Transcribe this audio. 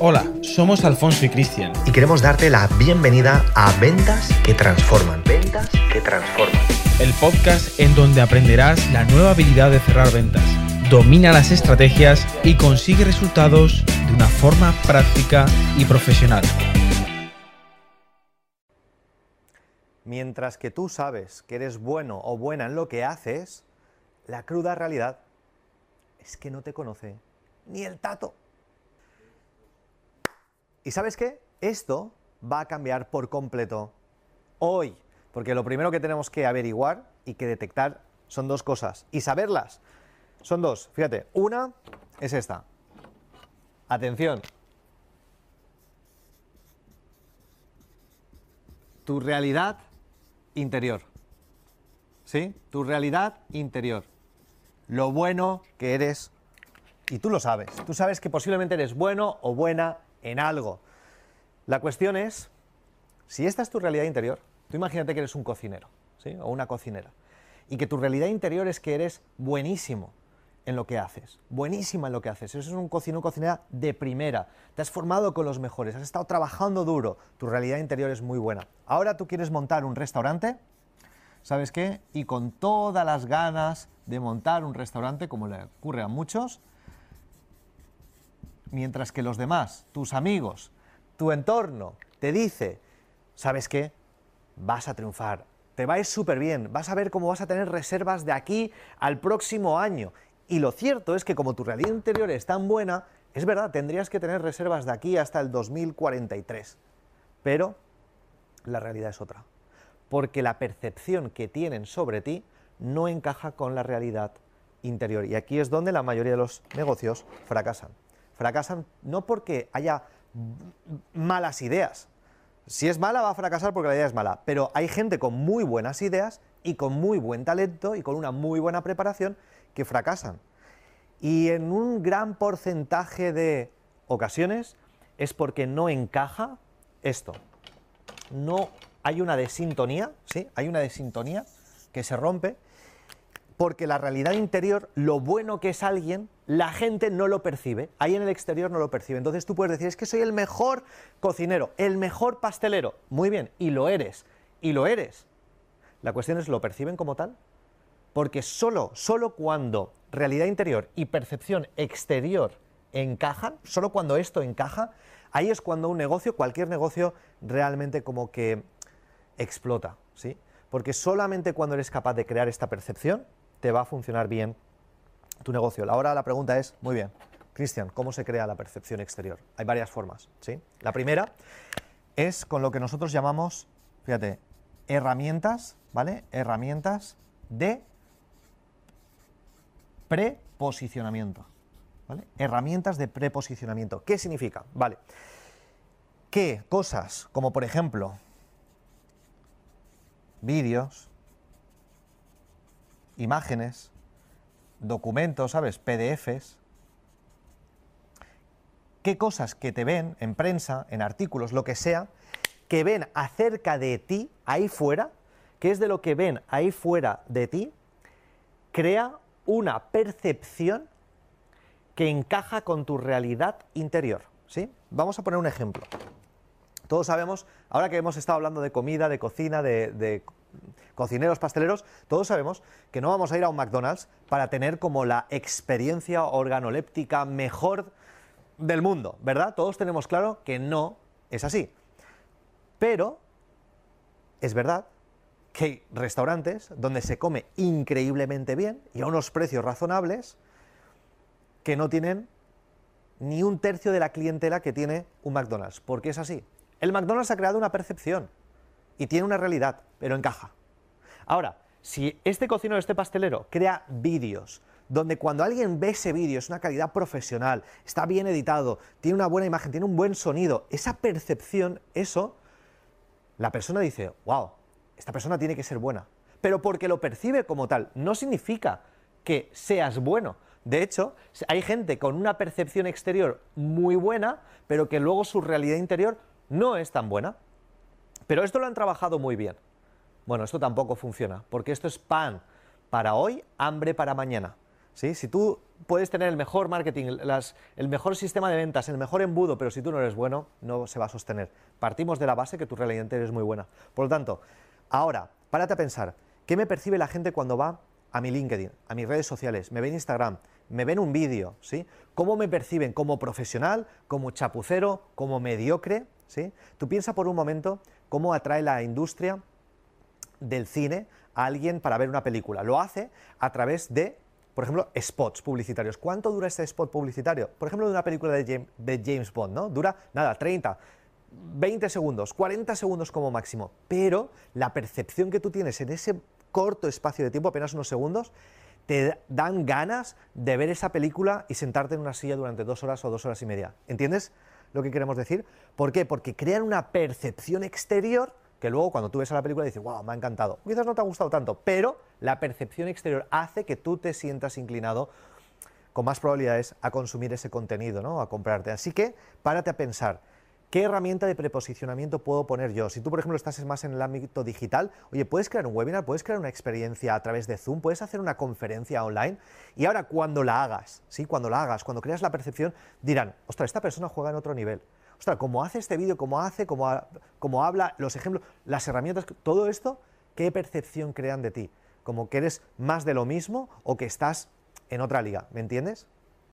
Hola, somos Alfonso y Cristian. y queremos darte la bienvenida a Ventas que Transforman. Ventas que Transforman. El podcast en donde aprenderás la nueva habilidad de cerrar ventas. Domina las estrategias y consigue resultados de una forma práctica y profesional. Mientras que tú sabes que eres bueno o buena en lo que haces, la cruda realidad es que no te conoce ni el tato. ¿Y sabes qué? Esto va a cambiar por completo hoy, porque lo primero que tenemos que averiguar y que detectar son dos cosas, y saberlas son dos. Fíjate, una es esta. Atención. Tu realidad interior. ¿Sí? Tu realidad interior. Lo bueno que eres. Y tú lo sabes. Tú sabes que posiblemente eres bueno o buena en algo. La cuestión es, si esta es tu realidad interior, tú imagínate que eres un cocinero. O una cocinera. Y que tu realidad interior es que eres buenísimo en lo que haces, buenísima en lo que haces. Eso es un cocinero cocinera de primera. Te has formado con los mejores, has estado trabajando duro. Tu realidad interior es muy buena. Ahora tú quieres montar un restaurante, ¿sabes qué? Y con todas las ganas de montar un restaurante, como le ocurre a muchos, mientras que los demás, tus amigos, tu entorno, te dice, ¿sabes qué? Vas a triunfar, te va a ir súper bien, vas a ver cómo vas a tener reservas de aquí al próximo año. Y lo cierto es que como tu realidad interior es tan buena, es verdad, tendrías que tener reservas de aquí hasta el 2043. Pero la realidad es otra. Porque la percepción que tienen sobre ti no encaja con la realidad interior. Y aquí es donde la mayoría de los negocios fracasan. Fracasan no porque haya malas ideas. Si es mala va a fracasar porque la idea es mala. Pero hay gente con muy buenas ideas y con muy buen talento y con una muy buena preparación que fracasan. Y en un gran porcentaje de ocasiones es porque no encaja esto. No hay una desintonía, ¿sí? Hay una desintonía que se rompe porque la realidad interior, lo bueno que es alguien, la gente no lo percibe. Ahí en el exterior no lo percibe. Entonces tú puedes decir, es que soy el mejor cocinero, el mejor pastelero. Muy bien, y lo eres, y lo eres. La cuestión es, ¿lo perciben como tal? Porque solo, solo cuando realidad interior y percepción exterior encajan, solo cuando esto encaja, ahí es cuando un negocio, cualquier negocio, realmente como que explota, ¿sí? Porque solamente cuando eres capaz de crear esta percepción, te va a funcionar bien tu negocio. Ahora la pregunta es, muy bien, Cristian, ¿cómo se crea la percepción exterior? Hay varias formas, ¿sí? La primera es con lo que nosotros llamamos, fíjate, herramientas, ¿vale? Herramientas de preposicionamiento, ¿vale? Herramientas de preposicionamiento. ¿Qué significa? Vale. Que cosas como, por ejemplo, vídeos, imágenes, documentos, ¿sabes? PDFs. ¿Qué cosas que te ven en prensa, en artículos, lo que sea, que ven acerca de ti ahí fuera, qué es de lo que ven ahí fuera de ti, crea una percepción que encaja con tu realidad interior, ¿sí? Vamos a poner un ejemplo. Todos sabemos, ahora que hemos estado hablando de comida, de cocina, de cocineros, pasteleros, todos sabemos que no vamos a ir a un McDonald's para tener como la experiencia organoléptica mejor del mundo, ¿verdad? Todos tenemos claro que no es así. Pero es verdad que hay restaurantes donde se come increíblemente bien y a unos precios razonables que no tienen ni un tercio de la clientela que tiene un McDonald's. ¿Por qué es así? El McDonald's ha creado una percepción y tiene una realidad, pero encaja. Ahora, si este cocinero, este pastelero, crea vídeos donde cuando alguien ve ese vídeo es una calidad profesional, está bien editado, tiene una buena imagen, tiene un buen sonido, esa percepción, eso, la persona dice, wow, esta persona tiene que ser buena. Pero porque lo percibe como tal, no significa que seas bueno. De hecho, hay gente con una percepción exterior muy buena, pero que luego su realidad interior no es tan buena. Pero esto lo han trabajado muy bien. Bueno, esto tampoco funciona, porque esto es pan para hoy, hambre para mañana. ¿sí? Si tú puedes tener el mejor marketing, el mejor sistema de ventas, el mejor embudo, pero si tú no eres bueno, no se va a sostener. Partimos de la base que tú realmente eres muy buena. Por lo tanto, ahora, párate a pensar, ¿qué me percibe la gente cuando va a mi LinkedIn, a mis redes sociales, me ven Instagram, me ven un vídeo, ¿sí? ¿Cómo me perciben? ¿Como profesional? ¿Como chapucero? ¿Como mediocre? ¿Sí? Tú piensa por un momento cómo atrae la industria del cine a alguien para ver una película. Lo hace a través de por ejemplo, spots publicitarios. ¿Cuánto dura este spot publicitario? Por ejemplo, de una película de James, Bond, ¿no? Dura, nada, 30, 20 segundos, 40 segundos como máximo. Pero la percepción que tú tienes en ese corto espacio de tiempo, apenas unos segundos, te dan ganas de ver esa película y sentarte en una silla durante dos horas o dos horas y media. ¿Entiendes lo que queremos decir? ¿Por qué? Porque crean una percepción exterior que luego cuando tú ves a la película dices, wow, me ha encantado. Quizás no te ha gustado tanto, pero la percepción exterior hace que tú te sientas inclinado con más probabilidades a consumir ese contenido, ¿no? a comprarte. Así que párate a pensar, ¿qué herramienta de preposicionamiento puedo poner yo? Si tú, por ejemplo, estás más en el ámbito digital, oye, puedes crear un webinar, puedes crear una experiencia a través de Zoom, puedes hacer una conferencia online y ahora cuando la hagas, ¿sí? cuando la hagas, cuando creas la percepción, dirán, ostras, esta persona juega en otro nivel ostras, cómo hace este vídeo, cómo hace, cómo, habla, los ejemplos, las herramientas, todo esto, ¿qué percepción crean de ti? ¿Como que eres más de lo mismo o que estás en otra liga? ¿Me entiendes?